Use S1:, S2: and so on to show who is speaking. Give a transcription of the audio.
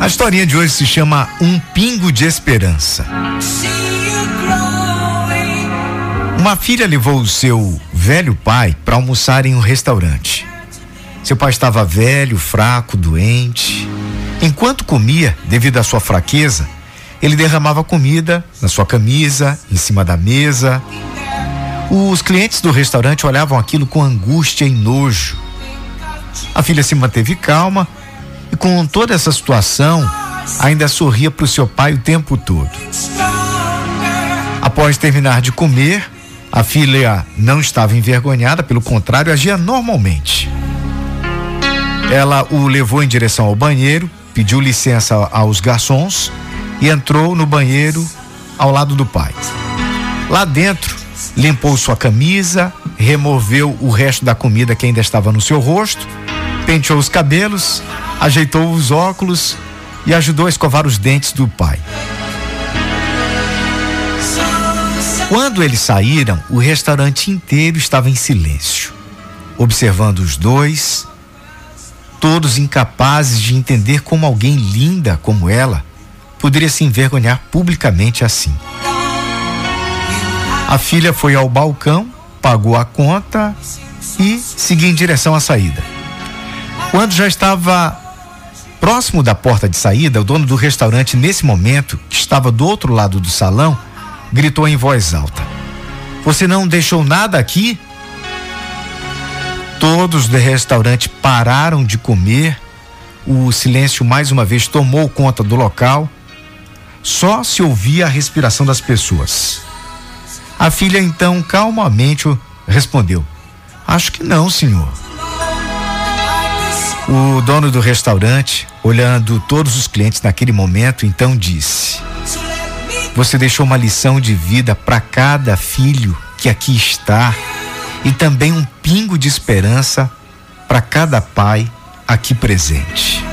S1: A historinha de hoje se chama Um Pingo de Esperança. Uma filha levou o seu velho pai para almoçar em um restaurante. Seu pai estava velho, fraco, doente. Enquanto comia, devido à sua fraqueza, ele derramava comida na sua camisa, em cima da mesa. Os clientes do restaurante olhavam aquilo com angústia e nojo. A filha se manteve calma e, com toda essa situação, ainda sorria para o seu pai o tempo todo. Após terminar de comer, a filha não estava envergonhada, pelo contrário, agia normalmente. Ela o levou em direção ao banheiro, pediu licença aos garçons e entrou no banheiro ao lado do pai. Lá dentro, limpou sua camisa, removeu o resto da comida que ainda estava no seu rosto, penteou os cabelos, ajeitou os óculos e ajudou a escovar os dentes do pai. Quando eles saíram, o restaurante inteiro estava em silêncio, observando os dois, todos incapazes de entender como alguém linda como ela poderia se envergonhar publicamente assim. A filha foi ao balcão, pagou a conta e seguiu em direção à saída. Quando já estava próximo da porta de saída, o dono do restaurante, nesse momento, que estava do outro lado do salão, gritou em voz alta: Você não deixou nada aqui? Todos do restaurante pararam de comer. O silêncio mais uma vez tomou conta do local. Só se ouvia a respiração das pessoas. A filha então calmamente respondeu: Acho que não, senhor. O dono do restaurante, olhando todos os clientes naquele momento, então disse: você deixou uma lição de vida para cada filho que aqui está e também um pingo de esperança para cada pai aqui presente.